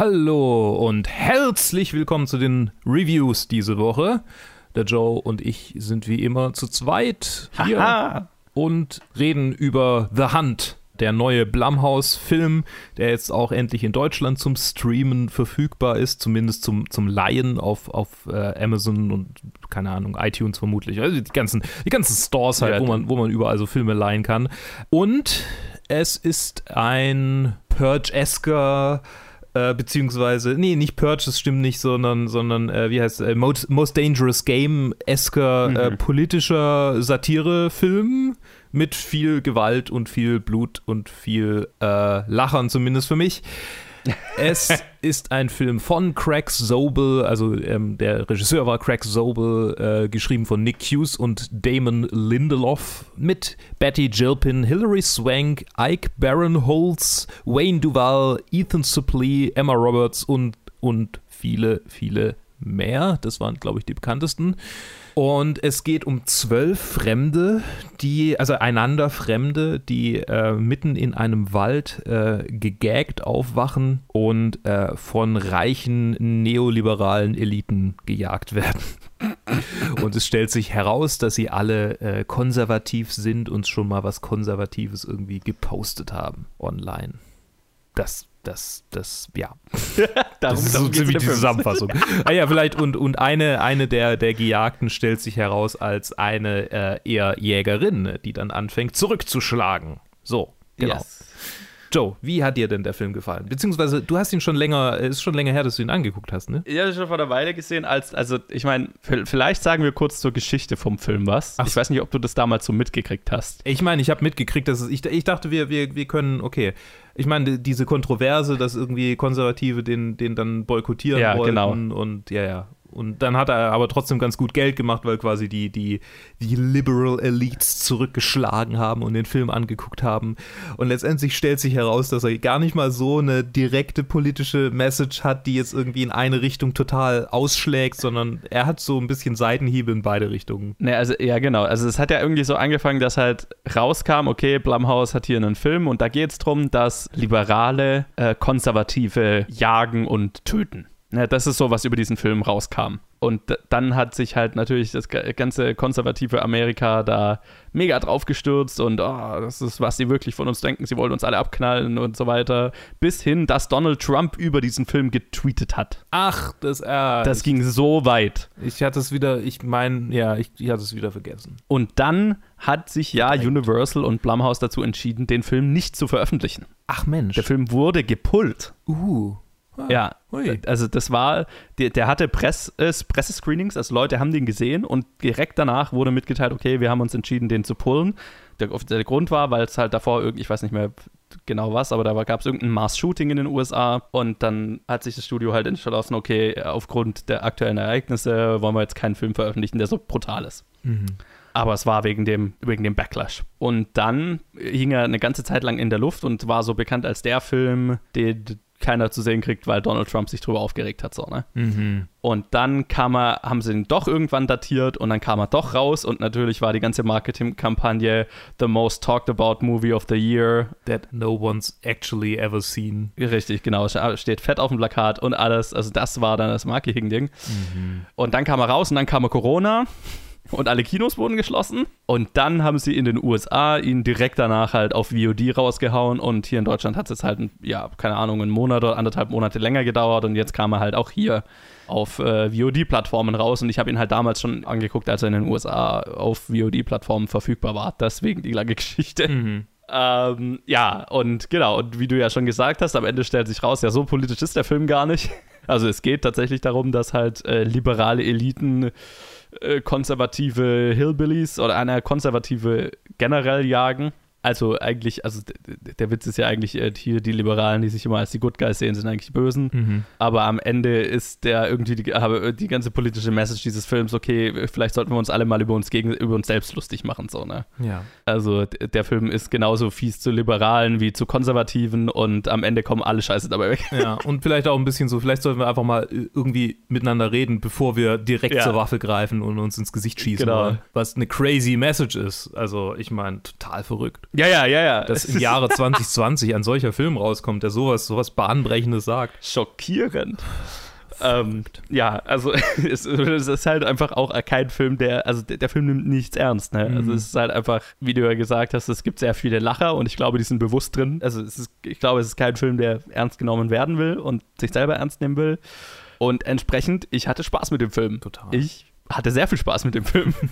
Hallo und herzlich willkommen zu den Reviews diese Woche. Der Joe und ich sind wie immer zu zweit hier Haha. und reden über The Hunt, der neue Blumhouse-Film, der jetzt auch endlich in Deutschland zum Streamen verfügbar ist, zumindest zum, zum Leihen auf, auf äh, Amazon und keine Ahnung, iTunes vermutlich. Also die ganzen, die ganzen Stores halt, Ja, wo, man, wo man überall so Filme leihen kann. Und es ist ein Purge-esker äh, beziehungsweise, nee, nicht Purge, das stimmt nicht, sondern, sondern äh, wie heißt es, äh, Most, Most Dangerous Game-esker äh, Mhm. politischer Satirefilm mit viel Gewalt und viel Blut und viel äh, Lachern, zumindest für mich. Es ist ein Film von Craig Zobel, also ähm, der Regisseur war Craig Zobel, äh, geschrieben von Nick Hughes und Damon Lindelof, mit Betty Gilpin, Hilary Swank, Ike Barinholtz, Wayne Duvall, Ethan Suplee, Emma Roberts und, und viele, viele mehr. Das waren, glaube ich, die bekanntesten. Und es geht um zwölf Fremde, die, also einander Fremde, die äh, mitten in einem Wald äh, gegaggt aufwachen und äh, von reichen neoliberalen Eliten gejagt werden. Und es stellt sich heraus, dass sie alle äh, konservativ sind und schon mal was Konservatives irgendwie gepostet haben online. Das, das, das, ja. Darum, Das ist so ziemlich die. Zusammenfassung. ah ja, vielleicht und, und eine, eine der, der Gejagten stellt sich heraus als eine äh, eher Jägerin, die dann anfängt zurückzuschlagen. So, genau. Yes. Joe, wie hat dir denn der Film gefallen? Beziehungsweise, du hast ihn schon länger, es ist schon länger her, dass du ihn angeguckt hast, ne? Ich habe schon vor einer Weile gesehen, als, also ich meine, vielleicht sagen wir kurz zur Geschichte vom Film was. Ach ich weiß nicht, ob du das damals so mitgekriegt hast. Ich meine, ich habe mitgekriegt, dass es, ich, ich dachte, wir, wir, wir können, okay. Ich meine, diese Kontroverse, dass irgendwie Konservative den, den dann boykottieren Ja, wollten genau. und ja, ja. Und dann hat er aber trotzdem ganz gut Geld gemacht, weil quasi die, die, die Liberal Elites zurückgeschlagen haben und den Film angeguckt haben. Und letztendlich stellt sich heraus, dass er gar nicht mal so eine direkte politische Message hat, die jetzt irgendwie in eine Richtung total ausschlägt, sondern er hat so ein bisschen Seitenhiebe in beide Richtungen. Ne, also ja, genau. Also es hat ja irgendwie so angefangen, dass halt rauskam, okay, Blumhouse hat hier einen Film und da geht es darum, dass Liberale äh, Konservative jagen und töten. Ne, das ist so, was über diesen Film rauskam. Und dann hat sich halt natürlich das ga- ganze konservative Amerika da mega drauf gestürzt und oh, das ist, was sie wirklich von uns denken, sie wollen uns alle abknallen und so weiter. Bis hin, dass Donald Trump über diesen Film getweetet hat. Ach, das, äh, Das ging so weit. Ich hatte es wieder, ich meine, ja, ich, ich hatte es wieder vergessen. Und dann hat sich ja Universal und Blumhouse dazu entschieden, den Film nicht zu veröffentlichen. Ach Mensch. Der Film wurde gepullt. uh. Ja, Ui. also das war, der, der hatte Press, äh, Pressescreenings, also Leute haben den gesehen und direkt danach wurde mitgeteilt, okay, wir haben uns entschieden, den zu pullen. Der, der Grund war, weil es halt davor irgendwie, ich weiß nicht mehr genau was, aber da gab es irgendein Mass-Shooting in den USA und dann hat sich das Studio halt entschlossen, okay, aufgrund der aktuellen Ereignisse wollen wir jetzt keinen Film veröffentlichen, der so brutal ist. Mhm. Aber es war wegen dem, wegen dem Backlash. Und dann hing er eine ganze Zeit lang in der Luft und war so bekannt als der Film, den keiner zu sehen kriegt, weil Donald Trump sich drüber aufgeregt hat. So, ne? Mhm. Und dann kam er, haben sie ihn doch irgendwann datiert und dann kam er doch raus und natürlich war die ganze Marketingkampagne The Most Talked About Movie of the Year. That no one's actually ever seen. Richtig, genau, steht fett auf dem Plakat und alles. Also das war dann das Marketing-Ding. Und dann kam er raus und dann kam er Corona und alle Kinos wurden geschlossen. Und dann haben sie in den USA ihn direkt danach halt auf VOD rausgehauen. Und hier in Deutschland hat es jetzt halt, ja, keine Ahnung, einen Monat oder anderthalb Monate länger gedauert. Und jetzt kam er halt auch hier auf äh, VOD-Plattformen raus. Und ich habe ihn halt damals schon angeguckt, als er in den USA auf VOD-Plattformen verfügbar war. Deswegen die lange Geschichte. Mhm. Ähm, ja, und genau, und wie du ja schon gesagt hast, am Ende stellt sich raus, ja, so politisch ist der Film gar nicht. Also es geht tatsächlich darum, dass halt äh, liberale Eliten konservative Hillbillies oder eine konservative generell jagen. Also eigentlich, also der Witz ist ja eigentlich äh, hier die Liberalen, die sich immer als die Good Guys sehen, sind eigentlich die Bösen. Mhm. Aber am Ende ist der irgendwie die, aber die ganze politische Message dieses Films, okay, vielleicht sollten wir uns alle mal über uns gegen über uns selbst lustig machen, so, ne? Ja. Also der Film ist genauso fies zu Liberalen wie zu Konservativen und am Ende kommen alle Scheiße dabei weg. Ja, und vielleicht auch ein bisschen so, vielleicht sollten wir einfach mal äh, irgendwie miteinander reden, bevor wir direkt Ja. zur Waffe greifen und uns ins Gesicht schießen Genau. wollen. Was eine crazy Message ist. Also, ich meine, total verrückt. Ja, ja, ja, ja. Dass im Jahre 2020 ein solcher Film rauskommt, der sowas, sowas Bahnbrechendes sagt. Schockierend. Ähm, ja, also es, es, ist halt einfach auch kein Film, der, also der, der Film nimmt nichts ernst. Ne? Also, mhm. Also es ist halt einfach, wie du ja gesagt hast, es gibt sehr viele Lacher und ich glaube, die sind bewusst drin. Also es ist, ich glaube, es ist kein Film, der ernst genommen werden will und sich selber ernst nehmen will. Und entsprechend, ich hatte Spaß mit dem Film. Total. Ich hatte sehr viel Spaß mit dem Film.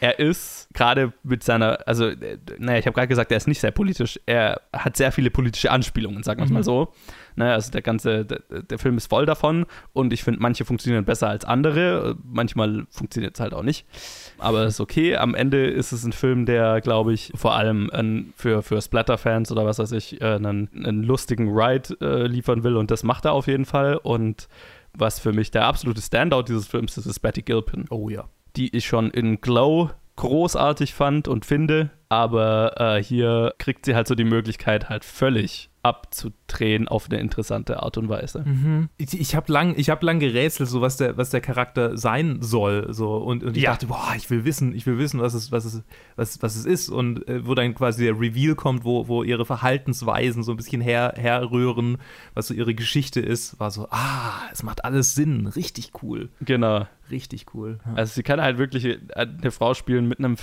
er ist gerade mit seiner, also, äh, naja, ich habe gerade gesagt, er ist nicht sehr politisch. Er hat sehr viele politische Anspielungen, sagen wir es mhm. mal so. Naja, also der ganze, der, der Film ist voll davon und ich finde, manche funktionieren besser als andere. Manchmal funktioniert es halt auch nicht. Aber es ist okay. Am Ende ist es ein Film, der, glaube ich, vor allem ein, für, für Splatter-Fans oder was weiß ich, äh, einen, einen lustigen Ride äh, liefern will und das macht er auf jeden Fall. Und was für mich der absolute Standout dieses Films ist, ist Betty Gilpin. Oh ja. Die ich schon in Glow großartig fand und finde, aber äh, hier kriegt sie halt so die Möglichkeit, halt völlig abzudrehen auf eine interessante Art und Weise. Mhm. Ich, ich habe lang, hab lang gerätselt, so was der, was der Charakter sein soll. So, und, und ich ja. dachte, boah, ich will wissen, ich will wissen, was es, was es, was, was es ist. Und äh, wo dann quasi der Reveal kommt, wo, wo ihre Verhaltensweisen so ein bisschen her, herrühren, was so ihre Geschichte ist, war so, ah, es macht alles Sinn. Richtig cool. Genau. Richtig cool. Ja. Also sie kann halt wirklich eine Frau spielen mit einem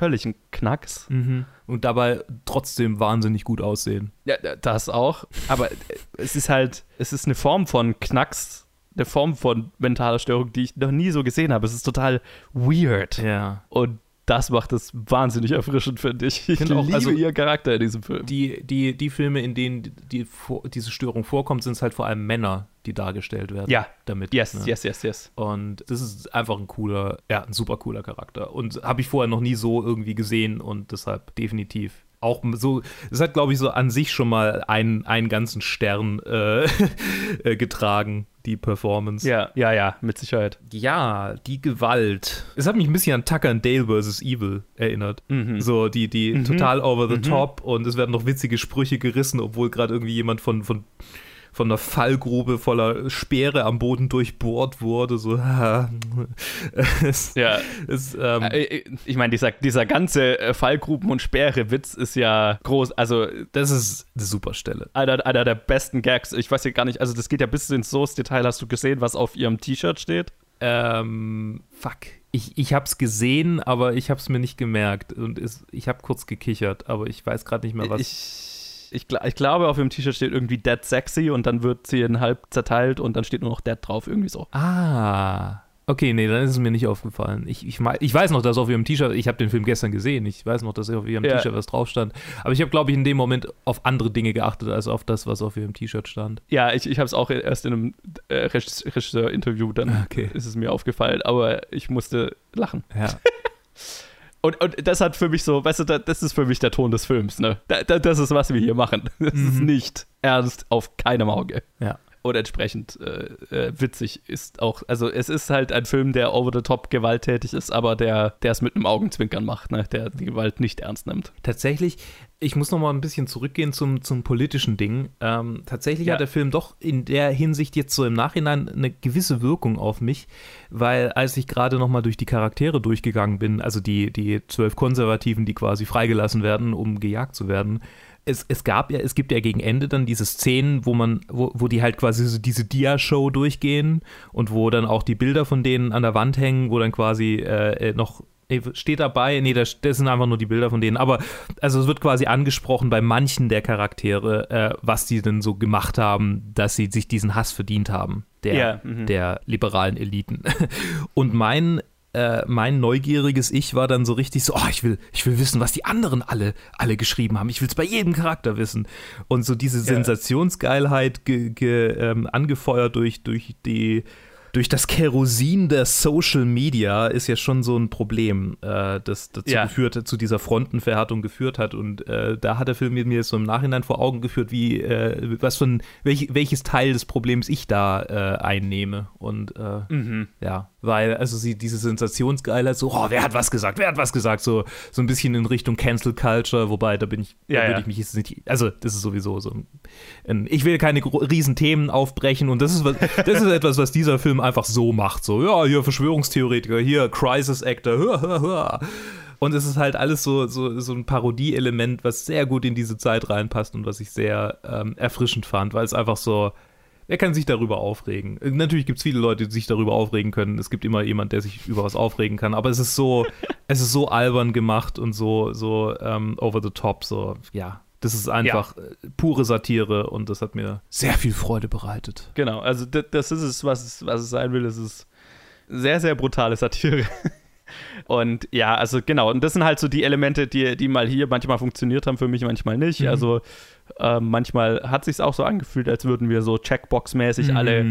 völligen Knacks. Mhm. Und dabei trotzdem wahnsinnig gut aussehen. Ja, das auch. Aber es ist halt, es ist eine Form von Knacks, eine Form von mentaler Störung, die ich noch nie so gesehen habe. Es ist total weird. Ja. Und das macht es wahnsinnig erfrischend, finde ich. Ich liebe auch, also ihr Charakter in diesem Film. Die, die, die Filme, in denen die, die, diese Störung vorkommt, sind es halt vor allem Männer, die dargestellt werden. Ja. Damit. Yes, ne? yes, yes, yes. Und das ist einfach ein cooler, ja, ein super cooler Charakter. Und habe ich vorher noch nie so irgendwie gesehen und deshalb definitiv auch so, es hat, glaube ich, so an sich schon mal einen, einen ganzen Stern äh, äh, getragen, die Performance. Ja, ja, ja, mit Sicherheit. Ja, die Gewalt. Es hat mich ein bisschen an Tucker and Dale vs. Evil erinnert. Mhm. So, die, die mhm. total over the mhm. top und es werden noch witzige Sprüche gerissen, obwohl gerade irgendwie jemand von, von von einer Fallgrube voller Speere am Boden durchbohrt wurde. So, es, ja. Es, ähm, äh, äh, ich meine, dieser, dieser ganze äh, Fallgruben- und Speere-Witz ist ja groß. Also, das ist eine super Stelle. Einer, einer der besten Gags. Ich weiß ja gar nicht, also, das geht ja bis ins ins Detail. Hast du gesehen, was auf ihrem T-Shirt steht? Ähm, fuck. Ich, ich hab's gesehen, aber ich hab's mir nicht gemerkt. Und es, ich hab kurz gekichert, aber ich weiß gerade nicht mehr, was. Ich ich, ich glaube, auf dem T-Shirt steht irgendwie Dead Sexy und dann wird sie in halb zerteilt und dann steht nur noch Dead drauf, irgendwie so. Ah. Okay, nee, dann ist es mir nicht aufgefallen. Ich, ich, ich weiß noch, dass auf ihrem T-Shirt, ich habe den Film gestern gesehen, ich weiß noch, dass auf ihrem ja. T-Shirt was drauf stand. Aber ich habe, glaube ich, in dem Moment auf andere Dinge geachtet, als auf das, was auf ihrem T-Shirt stand. Ja, ich, ich habe es auch erst in einem äh, Regisseur-Interview, dann okay. ist es mir aufgefallen, aber ich musste lachen. Ja. Und, und das hat für mich so, weißt du, das ist für mich der Ton des Films, ne? Das ist, was wir hier machen. Das mhm. ist nicht ernst auf keinem Auge. Ja. Und entsprechend äh, äh, witzig ist auch, also es ist halt ein Film, der over the top gewalttätig ist, aber der, der es mit einem Augenzwinkern macht, ne? der die Gewalt nicht ernst nimmt. Tatsächlich, ich muss noch mal ein bisschen zurückgehen zum, zum politischen Ding. Ähm, tatsächlich ja. hat der Film doch in der Hinsicht jetzt so im Nachhinein eine gewisse Wirkung auf mich, weil als ich gerade noch mal durch die Charaktere durchgegangen bin, also die, die zwölf Konservativen, die quasi freigelassen werden, um gejagt zu werden, es, es gab ja, es gibt ja gegen Ende dann diese Szenen, wo man, wo, wo die halt quasi so diese Dia-Show durchgehen und wo dann auch die Bilder von denen an der Wand hängen, wo dann quasi äh, äh noch steht dabei, nee, das, das, sind einfach nur die Bilder von denen, aber also es wird quasi angesprochen bei manchen der Charaktere, äh, was die denn so gemacht haben, dass sie sich diesen Hass verdient haben, der, ja, mhm. der liberalen Eliten. Und mein äh, mein neugieriges Ich war dann so richtig so, oh, ich will, ich will wissen, was die anderen alle, alle geschrieben haben. Ich will es bei jedem Charakter wissen. Und so diese Sensationsgeilheit ge, ge, ähm, angefeuert durch, durch die durch das Kerosin der Social Media ist ja schon so ein Problem, äh, das dazu ja. geführt, zu dieser Frontenverhärtung geführt hat. Und äh, da hat der Film mir so im Nachhinein vor Augen geführt, wie äh, was von welch, welches Teil des Problems ich da äh, einnehme. Und äh, mhm. ja, weil also sie diese Sensationsgeilheit, so, oh, wer hat was gesagt, wer hat was gesagt, so so ein bisschen in Richtung Cancel Culture, wobei da bin ich, ja, da würde ja. ich mich jetzt nicht, also das ist sowieso so. Ein, ich will keine riesen Themen aufbrechen und das ist was, das ist etwas, was dieser Film einfach so macht. So, ja, hier Verschwörungstheoretiker, hier Crisis Actor, hör, hör, hör. Und es ist halt alles so, so, so ein Parodie-Element, was sehr gut in diese Zeit reinpasst und was ich sehr ähm, erfrischend fand, weil es einfach so, wer kann sich darüber aufregen? Natürlich gibt es viele Leute, die sich darüber aufregen können. Es gibt immer jemand, der sich über was aufregen kann. Aber es ist so, es ist so albern gemacht und so, so ähm, over the top. So, ja, das ist einfach ja. Äh, pure Satire und das hat mir sehr viel Freude bereitet. Genau, also das ist es, was es, was es sein will. Es ist sehr, sehr brutale Satire. Und ja, also genau, und das sind halt so die Elemente, die, die mal hier manchmal funktioniert haben, für mich manchmal nicht. Mhm. Also äh, manchmal hat sich auch so angefühlt, als würden wir so Checkbox-mäßig mhm. alle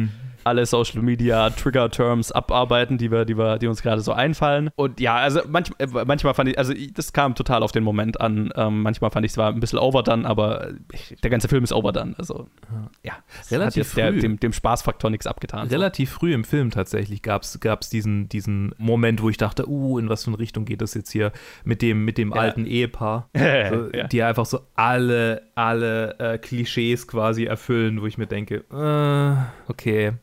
alle Social Media Trigger Terms abarbeiten, die wir, die wir, die uns gerade so einfallen. Und ja, also manch, äh, manchmal fand ich, also das kam total auf den Moment an. Ähm, manchmal fand ich es war ein bisschen overdone, aber der ganze Film ist overdone. Also ja, relativ früh. Der, dem, dem Spaßfaktor nichts abgetan. Relativ so. früh im Film tatsächlich gab es diesen, diesen Moment, wo ich dachte, uh, in was für eine Richtung geht das jetzt hier mit dem, mit dem ja. alten Ehepaar, so, ja. die einfach so alle, alle äh, Klischees quasi erfüllen, wo ich mir denke, äh, okay.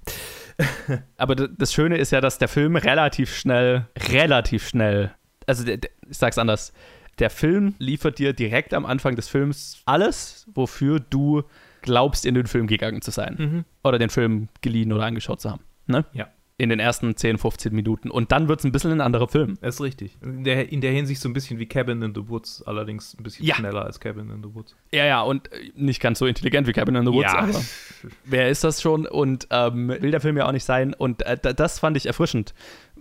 Aber das Schöne ist ja, dass der Film relativ schnell, relativ schnell, also ich sag's anders, der Film liefert dir direkt am Anfang des Films alles, wofür du glaubst, in den Film gegangen zu sein. Mhm. Oder den Film geliehen oder angeschaut zu haben. Ne? Ja in den ersten 10, 15 Minuten. Und dann wird es ein bisschen ein anderer Film. Das ist richtig. In der, in der Hinsicht so ein bisschen wie Cabin in the Woods, allerdings ein bisschen ja. schneller als Cabin in the Woods. Ja, ja, und äh, nicht ganz so intelligent wie Cabin in the Woods, ja. aber wer ist das schon? Und ähm, will der Film ja auch nicht sein. Und äh, das fand ich erfrischend,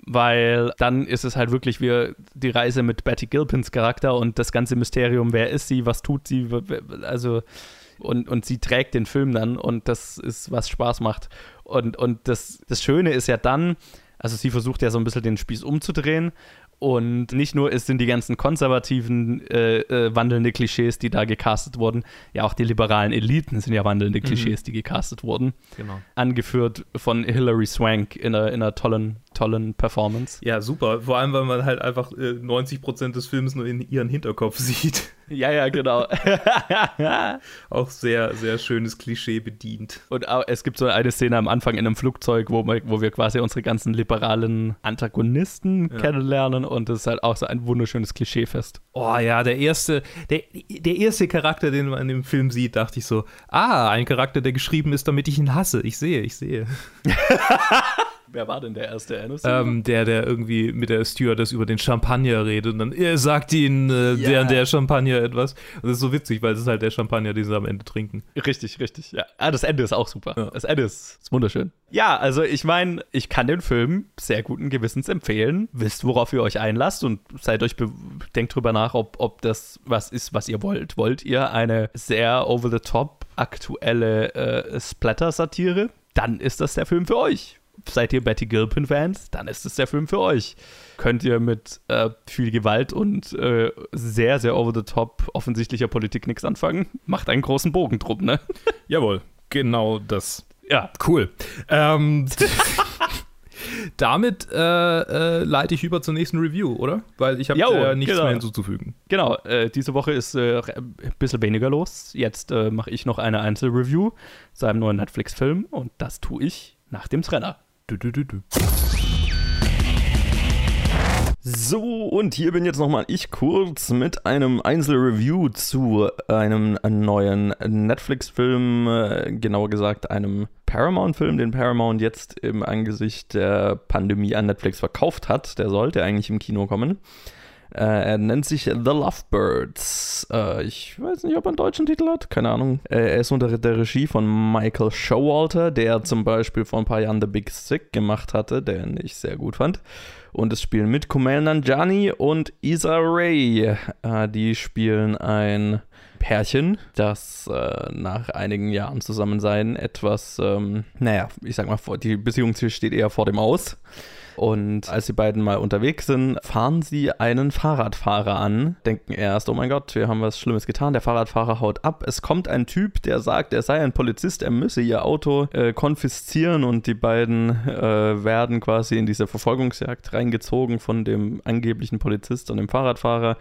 weil dann ist es halt wirklich wie die Reise mit Betty Gilpins Charakter und das ganze Mysterium, wer ist sie, was tut sie, also und, und sie trägt den Film dann und das ist, was Spaß macht. Und, und das, das Schöne ist ja dann, also sie versucht ja so ein bisschen den Spieß umzudrehen und nicht nur es sind die ganzen konservativen, äh, äh, wandelnde Klischees, die da gecastet wurden, ja auch die liberalen Eliten sind ja wandelnde mhm. Klischees, mhm. die gecastet wurden. Genau. Angeführt von Hilary Swank in einer, in einer tollen, tollen Performance. Ja, super. Vor allem, weil man halt einfach äh, 90% des Films nur in ihren Hinterkopf sieht. Ja, ja, genau. auch sehr, sehr schönes Klischee bedient. Und es gibt so eine Szene am Anfang in einem Flugzeug, wo, wir, wo wir quasi unsere ganzen liberalen Antagonisten ja. kennenlernen und das ist halt auch so ein wunderschönes Klischeefest. Oh ja, der erste, der, der erste Charakter, den man in dem Film sieht, dachte ich so, ah, ein Charakter, der geschrieben ist, damit ich ihn hasse. Ich sehe, ich sehe. Wer war denn der erste ähm, Der, der irgendwie mit der Stewardess über den Champagner redet und dann er sagt ihnen äh, ja. der der Champagner etwas. Und das ist so witzig, weil es ist halt der Champagner, den sie am Ende trinken. Richtig, richtig. Ja, ah, das Ende ist auch super. Ja. Das Ende ist, ist wunderschön. Ja, also ich meine, ich kann den Film sehr guten Gewissens empfehlen. Wisst, worauf ihr euch einlasst und seid euch denkt drüber nach, ob, ob das was ist, was ihr wollt. Wollt ihr eine sehr over the top aktuelle äh, Splatter-Satire? Dann ist das der Film für euch seid ihr Betty Gilpin-Fans, dann ist es der Film für euch. Könnt ihr mit äh, viel Gewalt und äh, sehr, sehr over the top offensichtlicher Politik nichts anfangen? Macht einen großen Bogen drum, ne? Jawohl, genau das. Ja, cool. Ähm, damit äh, äh, leite ich über zur nächsten Review, oder? Weil ich habe äh, nichts genau. mehr hinzuzufügen. Genau, äh, diese Woche ist äh, ein bisschen weniger los. Jetzt äh, mache ich noch eine Einzelreview zu einem neuen Netflix-Film und das tue ich nach dem Trenner. Du, du, du, so, und hier bin jetzt nochmal ich kurz mit einem Einzelreview zu einem neuen Netflix-Film, äh, genauer gesagt einem Paramount-Film, den Paramount jetzt im Angesicht der Pandemie an Netflix verkauft hat. Der sollte eigentlich im Kino kommen. Äh, er nennt sich The Lovebirds. Äh, ich weiß nicht, ob er einen deutschen Titel hat. Keine Ahnung. Äh, er ist unter der Regie von Michael Showalter, der zum Beispiel vor ein paar Jahren The Big Sick gemacht hatte, den ich sehr gut fand. Und es spielen mit Kumail Nanjani und Isa Ray. Die spielen ein Pärchen, das äh, nach einigen Jahren Zusammensein etwas, ähm, naja, ich sag mal, die Beziehung steht eher vor dem Aus. Und als die beiden mal unterwegs sind, fahren sie einen Fahrradfahrer an, denken erst, oh mein Gott, wir haben was Schlimmes getan. Der Fahrradfahrer haut ab. Es kommt ein Typ, der sagt, er sei ein Polizist, er müsse ihr Auto äh, konfiszieren und die beiden äh, werden quasi in diese Verfolgungsjagd reingezogen von dem angeblichen Polizist und dem Fahrradfahrer,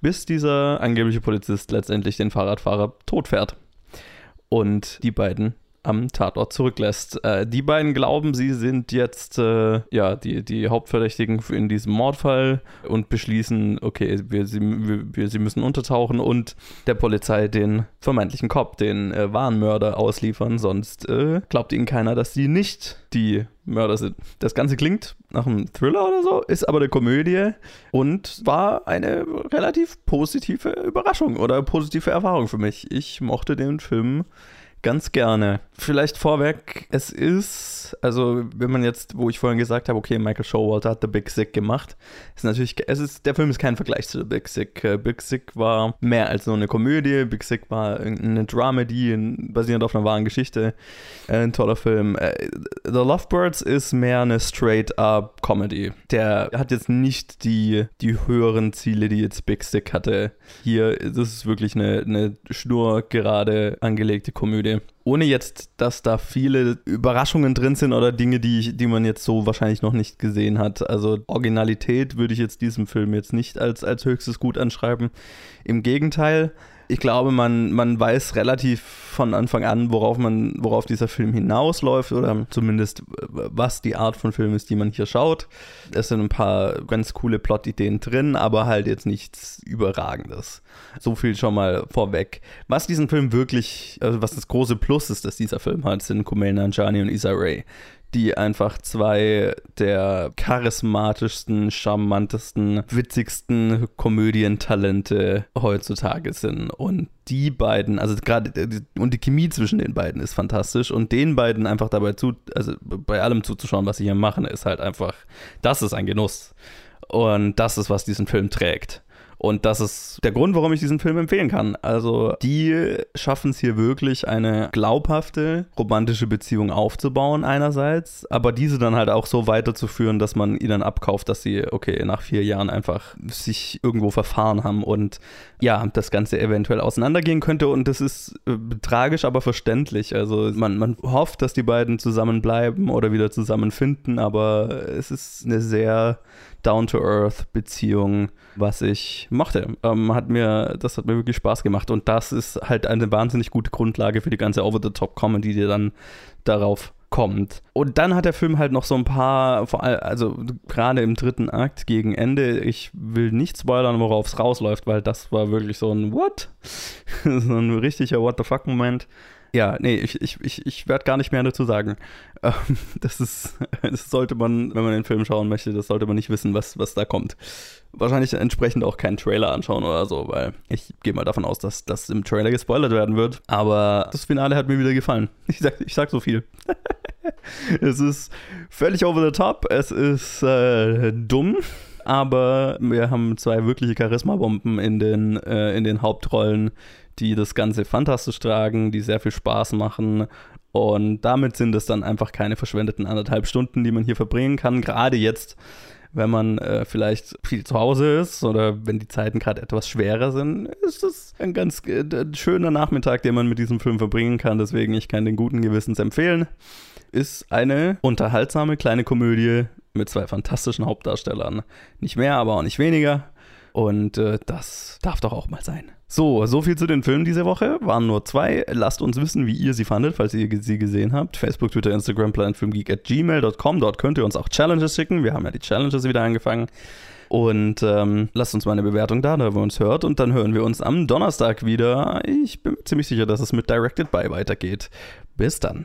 bis dieser angebliche Polizist letztendlich den Fahrradfahrer totfährt. Und die beiden am Tatort zurücklässt. Äh, die beiden glauben, sie sind jetzt äh, ja die, die Hauptverdächtigen in diesem Mordfall und beschließen, okay, wir, sie, wir, sie müssen untertauchen und der Polizei den vermeintlichen Cop, den äh, wahren Mörder ausliefern, sonst äh, glaubt ihnen keiner, dass sie nicht die Mörder sind. Das Ganze klingt nach einem Thriller oder so, ist aber eine Komödie und war eine relativ positive Überraschung oder positive Erfahrung für mich. Ich mochte den Film ganz gerne. Vielleicht vorweg, es ist, also wenn man jetzt, wo ich vorhin gesagt habe, okay, Michael Showalter hat The Big Sick gemacht, ist natürlich, es ist, der Film ist kein Vergleich zu The Big Sick. Äh, Big Sick war mehr als nur eine Komödie, Big Sick war eine Dramedy, basierend auf einer wahren Geschichte, äh, ein toller Film. Äh, The Lovebirds ist mehr eine straight-up Comedy. Der hat jetzt nicht die, die höheren Ziele, die jetzt Big Sick hatte. Hier, das ist wirklich eine, eine schnurgerade angelegte Komödie ohne jetzt, dass da viele Überraschungen drin sind oder Dinge, die, die man jetzt so wahrscheinlich noch nicht gesehen hat. Also Originalität würde ich jetzt diesem Film jetzt nicht als, als höchstes Gut anschreiben. Im Gegenteil, ich glaube, man, man weiß relativ von Anfang an, worauf man, worauf dieser Film hinausläuft oder zumindest was die Art von Film ist, die man hier schaut. Es sind ein paar ganz coole Plot-Ideen drin, aber halt jetzt nichts Überragendes. So viel schon mal vorweg. Was diesen Film wirklich, also was das große Plus ist, dass dieser Film hat, sind Kumail Nanjiani und Issa Rae die einfach zwei der charismatischsten, charmantesten, witzigsten Komödientalente heutzutage sind. Und die beiden, also gerade und die Chemie zwischen den beiden ist fantastisch und den beiden einfach dabei zu, also bei allem zuzuschauen, was sie hier machen, ist halt einfach, das ist ein Genuss. Und das ist, was diesen Film trägt. Und das ist der Grund, warum ich diesen Film empfehlen kann. Also, die schaffen es hier wirklich, eine glaubhafte romantische Beziehung aufzubauen, einerseits, aber diese dann halt auch so weiterzuführen, dass man ihnen abkauft, dass sie, okay, nach vier Jahren einfach sich irgendwo verfahren haben und ja, das Ganze eventuell auseinandergehen könnte. Und das ist äh, tragisch, aber verständlich. Also, man, man hofft, dass die beiden zusammenbleiben oder wieder zusammenfinden, aber es ist eine sehr Down-to-Earth-Beziehung, was ich mochte. Ähm, hat mir, das hat mir wirklich Spaß gemacht und das ist halt eine wahnsinnig gute Grundlage für die ganze Over-the-Top-Comedy, die dann darauf kommt. Und dann hat der Film halt noch so ein paar, vor allem, also gerade im dritten Akt gegen Ende, ich will nicht spoilern, worauf es rausläuft, weil das war wirklich so ein What? so ein richtiger What the fuck-Moment. Ja, nee, ich, ich, ich, ich werde gar nicht mehr dazu sagen. Ähm, das ist, das sollte man, wenn man den Film schauen möchte, das sollte man nicht wissen, was, was da kommt. Wahrscheinlich entsprechend auch keinen Trailer anschauen oder so, weil ich gehe mal davon aus, dass das im Trailer gespoilert werden wird. Aber das Finale hat mir wieder gefallen. Ich sag, ich sag so viel. es ist völlig over the top, es ist äh, dumm aber wir haben zwei wirkliche Charisma-Bomben in den, äh, in den Hauptrollen, die das Ganze fantastisch tragen, die sehr viel Spaß machen. Und damit sind es dann einfach keine verschwendeten anderthalb Stunden, die man hier verbringen kann. Gerade jetzt, wenn man äh, vielleicht viel zu Hause ist oder wenn die Zeiten gerade etwas schwerer sind, ist es ein ganz äh, schöner Nachmittag, den man mit diesem Film verbringen kann. Deswegen, ich kann den guten Gewissens empfehlen. Ist eine unterhaltsame kleine Komödie mit zwei fantastischen Hauptdarstellern. Nicht mehr, aber auch nicht weniger. Und äh, das darf doch auch mal sein. So, so viel zu den Filmen diese Woche. Waren nur zwei. Lasst uns wissen, wie ihr sie fandet, falls ihr sie gesehen habt. Facebook, Twitter, Instagram, planetfilmgeek at gmail.com. Dort könnt ihr uns auch Challenges schicken. Wir haben ja die Challenges wieder angefangen. Und ähm, lasst uns mal eine Bewertung da, da wir uns hört. Und dann hören wir uns am Donnerstag wieder. Ich bin ziemlich sicher, dass es mit Directed By weitergeht. Bis dann.